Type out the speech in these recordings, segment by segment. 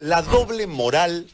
La doble moral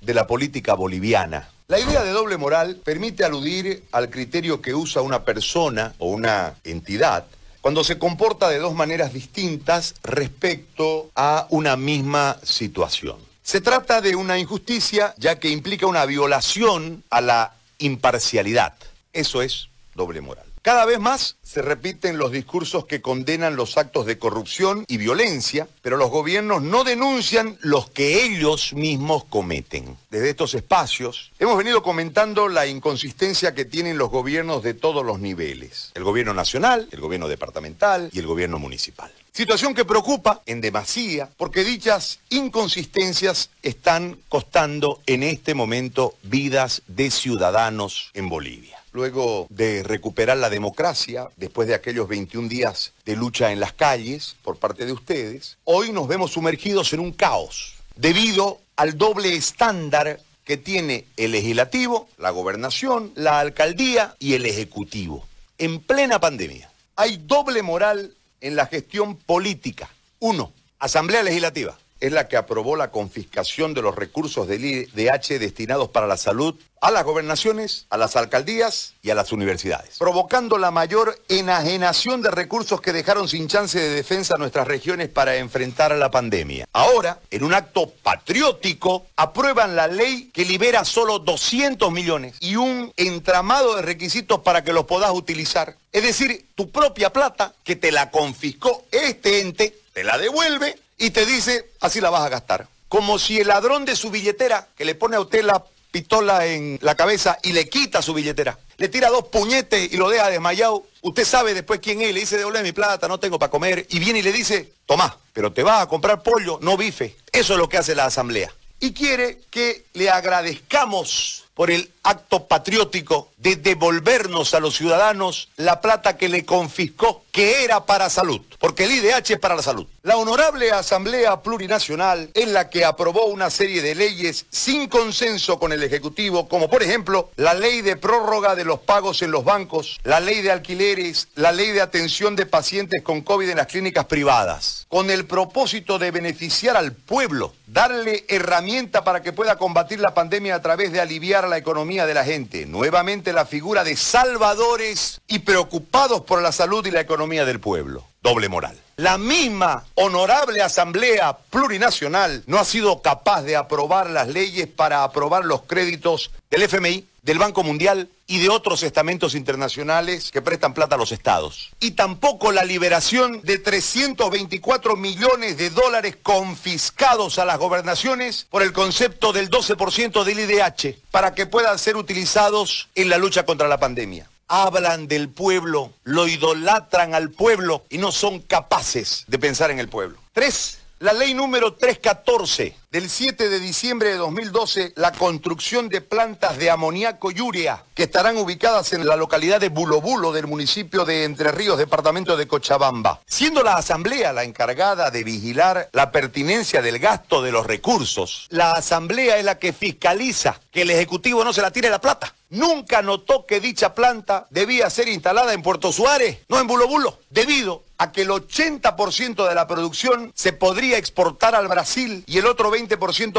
de la política boliviana. La idea de doble moral permite aludir al criterio que usa una persona o una entidad cuando se comporta de dos maneras distintas respecto a una misma situación. Se trata de una injusticia ya que implica una violación a la imparcialidad. Eso es doble moral. Cada vez más se repiten los discursos que condenan los actos de corrupción y violencia, pero los gobiernos no denuncian los que ellos mismos cometen. Desde estos espacios hemos venido comentando la inconsistencia que tienen los gobiernos de todos los niveles, el gobierno nacional, el gobierno departamental y el gobierno municipal. Situación que preocupa en demasía porque dichas inconsistencias están costando en este momento vidas de ciudadanos en Bolivia luego de recuperar la democracia, después de aquellos 21 días de lucha en las calles por parte de ustedes, hoy nos vemos sumergidos en un caos debido al doble estándar que tiene el legislativo, la gobernación, la alcaldía y el ejecutivo. En plena pandemia. Hay doble moral en la gestión política. Uno, Asamblea Legislativa es la que aprobó la confiscación de los recursos del IDH destinados para la salud a las gobernaciones, a las alcaldías y a las universidades, provocando la mayor enajenación de recursos que dejaron sin chance de defensa a nuestras regiones para enfrentar a la pandemia. Ahora, en un acto patriótico, aprueban la ley que libera solo 200 millones y un entramado de requisitos para que los puedas utilizar. Es decir, tu propia plata que te la confiscó este ente, te la devuelve y te dice, así la vas a gastar. Como si el ladrón de su billetera, que le pone a usted la pistola en la cabeza y le quita su billetera, le tira dos puñetes y lo deja desmayado, usted sabe después quién es, le dice, devuelve mi plata, no tengo para comer, y viene y le dice, tomá, pero te vas a comprar pollo, no bife. Eso es lo que hace la asamblea. Y quiere que le agradezcamos por el acto patriótico de devolvernos a los ciudadanos la plata que le confiscó, que era para salud, porque el IDH es para la salud. La honorable Asamblea Plurinacional es la que aprobó una serie de leyes sin consenso con el Ejecutivo, como por ejemplo la ley de prórroga de los pagos en los bancos, la ley de alquileres, la ley de atención de pacientes con COVID en las clínicas privadas, con el propósito de beneficiar al pueblo, darle herramienta para que pueda combatir la pandemia a través de aliviar la economía de la gente. Nuevamente la figura de salvadores y preocupados por la salud y la economía del pueblo. Doble moral. La misma honorable Asamblea Plurinacional no ha sido capaz de aprobar las leyes para aprobar los créditos del FMI, del Banco Mundial y de otros estamentos internacionales que prestan plata a los estados. Y tampoco la liberación de 324 millones de dólares confiscados a las gobernaciones por el concepto del 12% del IDH para que puedan ser utilizados en la lucha contra la pandemia hablan del pueblo, lo idolatran al pueblo y no son capaces de pensar en el pueblo. Tres, la ley número 314 del 7 de diciembre de 2012 la construcción de plantas de amoníaco y urea que estarán ubicadas en la localidad de Bulobulo del municipio de Entre Ríos, departamento de Cochabamba. Siendo la Asamblea la encargada de vigilar la pertinencia del gasto de los recursos, la Asamblea es la que fiscaliza que el Ejecutivo no se la tire la plata. Nunca notó que dicha planta debía ser instalada en Puerto Suárez, no en Bulobulo, debido a que el 80% de la producción se podría exportar al Brasil y el otro 20%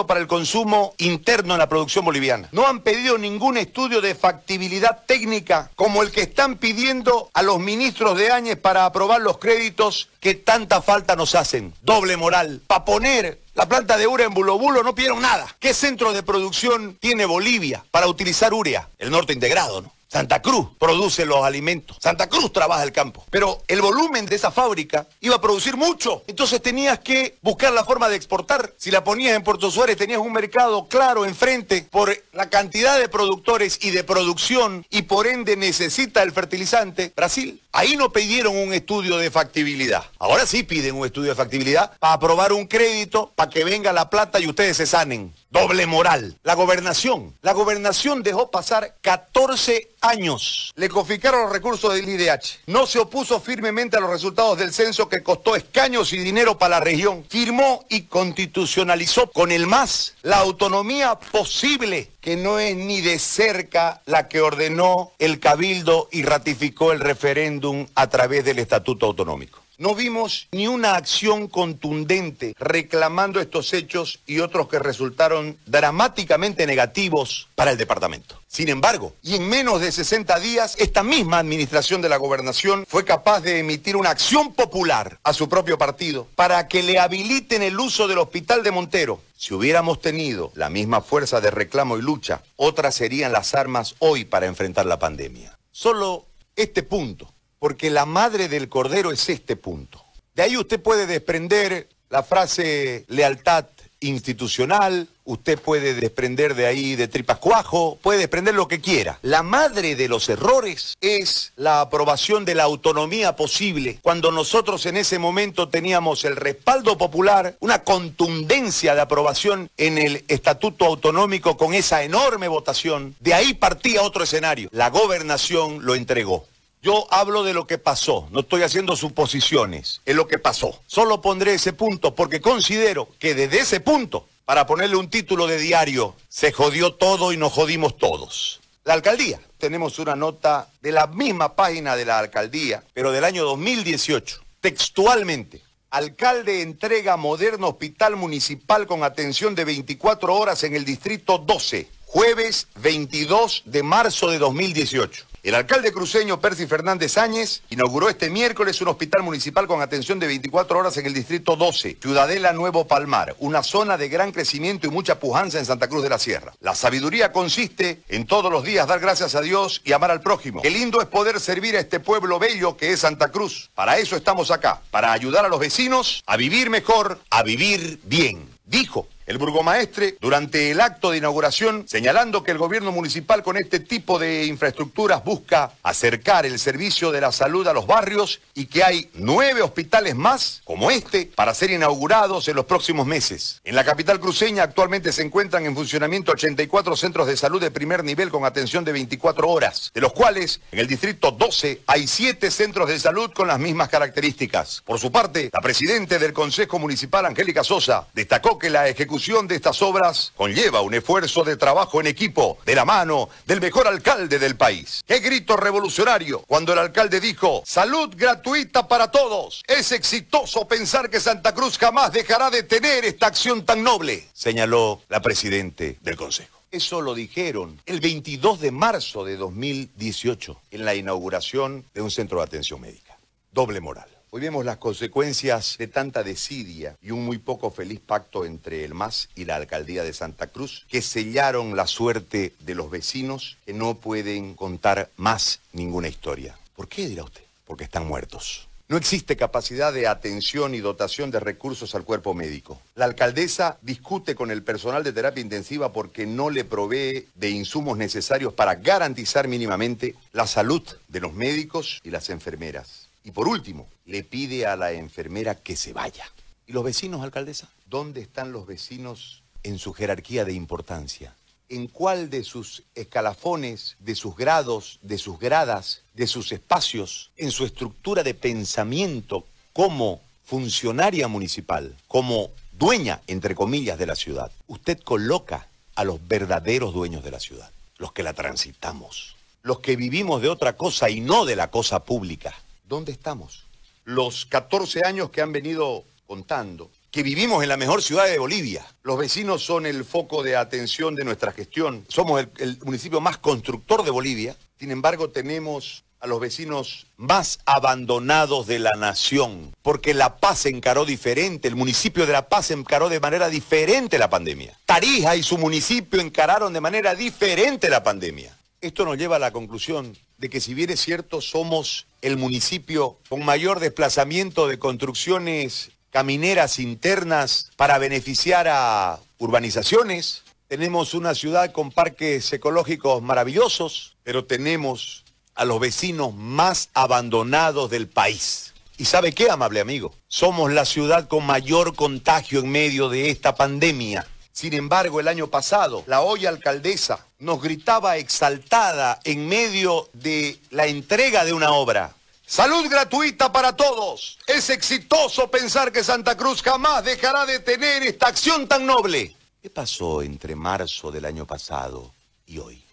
para el consumo interno en la producción boliviana. No han pedido ningún estudio de factibilidad técnica como el que están pidiendo a los ministros de Áñez para aprobar los créditos que tanta falta nos hacen. Doble moral. Para poner la planta de urea en Bulobulo no pidieron nada. ¿Qué centro de producción tiene Bolivia para utilizar urea? El norte integrado, ¿no? Santa Cruz produce los alimentos. Santa Cruz trabaja el campo. Pero el volumen de esa fábrica iba a producir mucho. Entonces tenías que buscar la forma de exportar. Si la ponías en Puerto Suárez tenías un mercado claro enfrente por la cantidad de productores y de producción y por ende necesita el fertilizante. Brasil. Ahí no pidieron un estudio de factibilidad. Ahora sí piden un estudio de factibilidad para aprobar un crédito para que venga la plata y ustedes se sanen. Doble moral. La gobernación. La gobernación dejó pasar 14 años. Le confiscaron los recursos del IDH. No se opuso firmemente a los resultados del censo que costó escaños y dinero para la región. Firmó y constitucionalizó con el MAS la autonomía posible que no es ni de cerca la que ordenó el cabildo y ratificó el referéndum a través del Estatuto Autonómico. No vimos ni una acción contundente reclamando estos hechos y otros que resultaron dramáticamente negativos para el departamento. Sin embargo, y en menos de 60 días, esta misma administración de la gobernación fue capaz de emitir una acción popular a su propio partido para que le habiliten el uso del hospital de Montero. Si hubiéramos tenido la misma fuerza de reclamo y lucha, otras serían las armas hoy para enfrentar la pandemia. Solo este punto, porque la madre del cordero es este punto. De ahí usted puede desprender la frase lealtad institucional, usted puede desprender de ahí de tripas cuajo, puede desprender lo que quiera. La madre de los errores es la aprobación de la autonomía posible, cuando nosotros en ese momento teníamos el respaldo popular, una contundencia de aprobación en el estatuto autonómico con esa enorme votación, de ahí partía otro escenario. La gobernación lo entregó. Yo hablo de lo que pasó, no estoy haciendo suposiciones, es lo que pasó. Solo pondré ese punto porque considero que desde ese punto, para ponerle un título de diario, se jodió todo y nos jodimos todos. La alcaldía, tenemos una nota de la misma página de la alcaldía, pero del año 2018, textualmente. Alcalde entrega moderno hospital municipal con atención de 24 horas en el distrito 12, jueves 22 de marzo de 2018. El alcalde cruceño Percy Fernández Áñez inauguró este miércoles un hospital municipal con atención de 24 horas en el distrito 12, Ciudadela Nuevo Palmar, una zona de gran crecimiento y mucha pujanza en Santa Cruz de la Sierra. La sabiduría consiste en todos los días dar gracias a Dios y amar al prójimo. Qué lindo es poder servir a este pueblo bello que es Santa Cruz. Para eso estamos acá, para ayudar a los vecinos a vivir mejor, a vivir bien. Dijo el burgomaestre durante el acto de inauguración, señalando que el gobierno municipal con este tipo de infraestructuras busca acercar el servicio de la salud a los barrios y que hay nueve hospitales más como este para ser inaugurados en los próximos meses. En la capital cruceña actualmente se encuentran en funcionamiento 84 centros de salud de primer nivel con atención de 24 horas, de los cuales en el distrito 12 hay siete centros de salud con las mismas características. Por su parte, la presidenta del Consejo Municipal, Angélica Sosa, destacó que la ejecución de estas obras conlleva un esfuerzo de trabajo en equipo, de la mano del mejor alcalde del país. ¡Qué grito revolucionario! Cuando el alcalde dijo, salud gratuita para todos. Es exitoso pensar que Santa Cruz jamás dejará de tener esta acción tan noble, señaló la presidente del Consejo. Eso lo dijeron el 22 de marzo de 2018 en la inauguración de un centro de atención médica. Doble moral. Hoy vemos las consecuencias de tanta desidia y un muy poco feliz pacto entre el MAS y la alcaldía de Santa Cruz, que sellaron la suerte de los vecinos que no pueden contar más ninguna historia. ¿Por qué dirá usted? Porque están muertos. No existe capacidad de atención y dotación de recursos al cuerpo médico. La alcaldesa discute con el personal de terapia intensiva porque no le provee de insumos necesarios para garantizar mínimamente la salud de los médicos y las enfermeras. Y por último, le pide a la enfermera que se vaya. ¿Y los vecinos, alcaldesa? ¿Dónde están los vecinos en su jerarquía de importancia? ¿En cuál de sus escalafones, de sus grados, de sus gradas, de sus espacios, en su estructura de pensamiento como funcionaria municipal, como dueña, entre comillas, de la ciudad, usted coloca a los verdaderos dueños de la ciudad, los que la transitamos, los que vivimos de otra cosa y no de la cosa pública? ¿Dónde estamos? Los 14 años que han venido contando, que vivimos en la mejor ciudad de Bolivia. Los vecinos son el foco de atención de nuestra gestión. Somos el, municipio más constructor de Bolivia. Sin embargo, tenemos a los vecinos más abandonados de la nación, porque La Paz encaró diferente, el municipio de La Paz encaró de manera diferente la pandemia. Tarija y su municipio encararon de manera diferente la pandemia. Esto nos lleva a la conclusión de que si bien es cierto somos el municipio con mayor desplazamiento de construcciones camineras internas para beneficiar a urbanizaciones, tenemos una ciudad con parques ecológicos maravillosos, pero tenemos a los vecinos más abandonados del país. ¿Y sabe qué, amable amigo? Somos la ciudad con mayor contagio en medio de esta pandemia. Sin embargo, el año pasado, la hoy alcaldesa nos gritaba exaltada en medio de la entrega de una obra. Salud gratuita para todos. Es exitoso pensar que Santa Cruz jamás dejará de tener esta acción tan noble. ¿Qué pasó entre marzo del año pasado y hoy?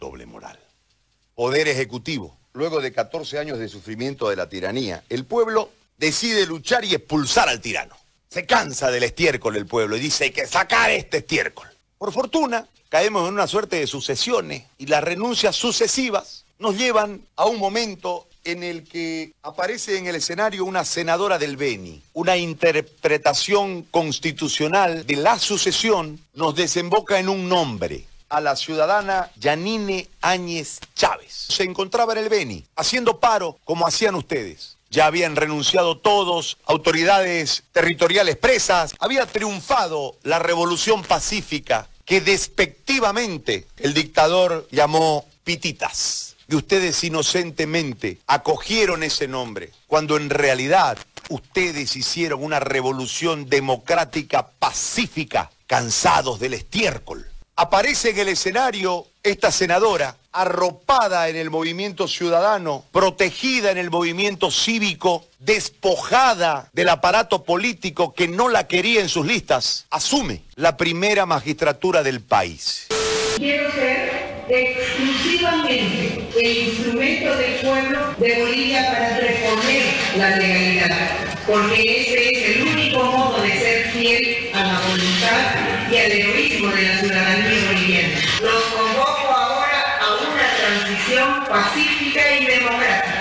Doble moral. Poder ejecutivo. Luego de 14 años de sufrimiento de la tiranía, el pueblo decide luchar y expulsar al tirano. Se cansa del estiércol el pueblo y dice hay que sacar este estiércol. Por fortuna, caemos en una suerte de sucesiones y las renuncias sucesivas nos llevan a un momento en el que aparece en el escenario una senadora del Beni. Una interpretación constitucional de la sucesión nos desemboca en un nombre, a la ciudadana Yanine Áñez Chávez. Se encontraba en el Beni, haciendo paro como hacían ustedes. Ya habían renunciado todos, autoridades territoriales presas, había triunfado la revolución pacífica que despectivamente el dictador llamó pititas. Y ustedes inocentemente acogieron ese nombre, cuando en realidad ustedes hicieron una revolución democrática pacífica, cansados del estiércol. Aparece en el escenario esta senadora, arropada en el movimiento ciudadano, protegida en el movimiento cívico, despojada del aparato político que no la quería en sus listas, asume la primera magistratura del país. Quiero ser exclusivamente el instrumento del pueblo de Bolivia para reponer la legalidad, porque ese es el único modo de ser fiel a la voluntad y al heroísmo de la ciudadanía boliviana. Pacífica y democrática.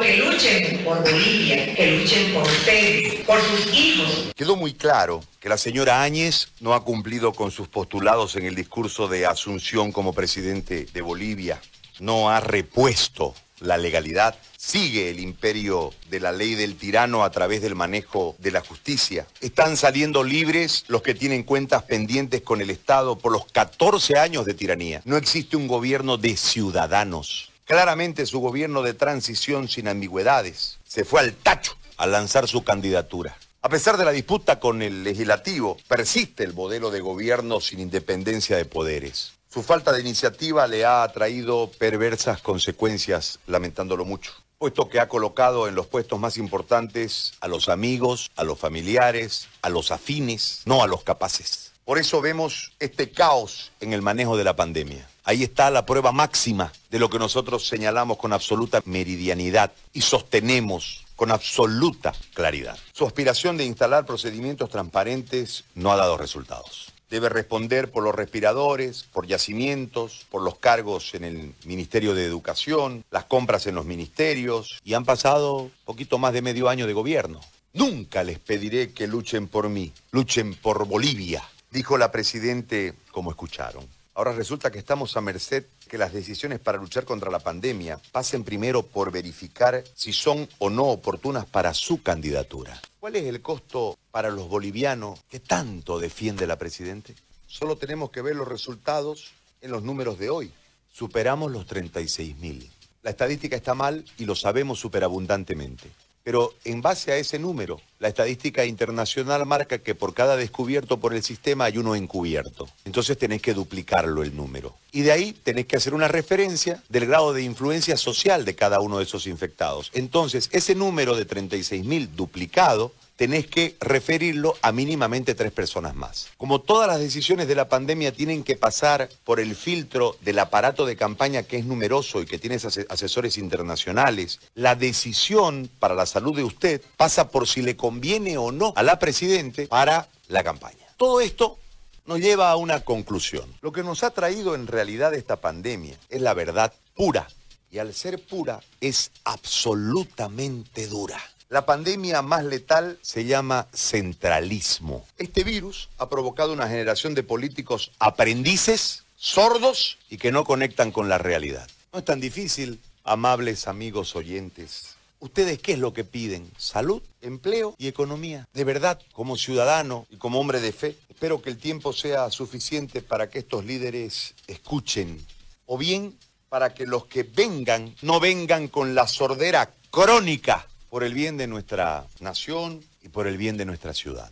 Que luchen por Bolivia, que luchen por ustedes, por sus hijos. Quedó muy claro que la señora Áñez no ha cumplido con sus postulados en el discurso de Asunción como presidente de Bolivia, no ha repuesto la legalidad, sigue el imperio de la ley del tirano a través del manejo de la justicia. Están saliendo libres los que tienen cuentas pendientes con el Estado por los 14 años de tiranía. No existe un gobierno de ciudadanos. Claramente su gobierno de transición sin ambigüedades se fue al tacho al lanzar su candidatura. A pesar de la disputa con el legislativo, persiste el modelo de gobierno sin independencia de poderes. Su falta de iniciativa le ha traído perversas consecuencias, lamentándolo mucho, puesto que ha colocado en los puestos más importantes a los amigos, a los familiares, a los afines, no a los capaces. Por eso vemos este caos en el manejo de la pandemia. Ahí está la prueba máxima de lo que nosotros señalamos con absoluta meridianidad y sostenemos con absoluta claridad. Su aspiración de instalar procedimientos transparentes no ha dado resultados debe responder por los respiradores, por yacimientos, por los cargos en el Ministerio de Educación, las compras en los ministerios, y han pasado poquito más de medio año de gobierno. Nunca les pediré que luchen por mí, luchen por Bolivia, dijo la Presidente, como escucharon. Ahora resulta que estamos a merced que las decisiones para luchar contra la pandemia pasen primero por verificar si son o no oportunas para su candidatura. ¿Cuál es el costo para los bolivianos que tanto defiende la Presidente? Solo tenemos que ver los resultados en los números de hoy. Superamos los 36 mil. La estadística está mal y lo sabemos superabundantemente. Pero en base a ese número, la estadística internacional marca que por cada descubierto por el sistema hay uno encubierto. Entonces tenés que duplicarlo el número. Y de ahí tenés que hacer una referencia del grado de influencia social de cada uno de esos infectados. Entonces, ese número de 36.000 duplicado tenés que referirlo a mínimamente tres personas más. Como todas las decisiones de la pandemia tienen que pasar por el filtro del aparato de campaña que es numeroso y que tiene asesores internacionales, la decisión para la salud de usted pasa por si le conviene o no a la Presidente para la campaña. Todo esto nos lleva a una conclusión. Lo que nos ha traído en realidad esta pandemia es la verdad pura. Y al ser pura es absolutamente dura. La pandemia más letal se llama centralismo. Este virus ha provocado una generación de políticos aprendices, sordos y que no conectan con la realidad. No es tan difícil, amables amigos oyentes. ¿Ustedes qué es lo que piden? Salud, empleo y economía. De verdad, como ciudadano y como hombre de fe, espero que el tiempo sea suficiente para que estos líderes escuchen. O bien, para que los que vengan no vengan con la sordera crónica por el bien de nuestra nación y por el bien de nuestra ciudad.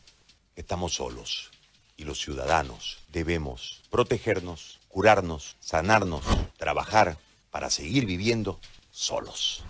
Estamos solos y los ciudadanos debemos protegernos, curarnos, sanarnos, trabajar para seguir viviendo solos.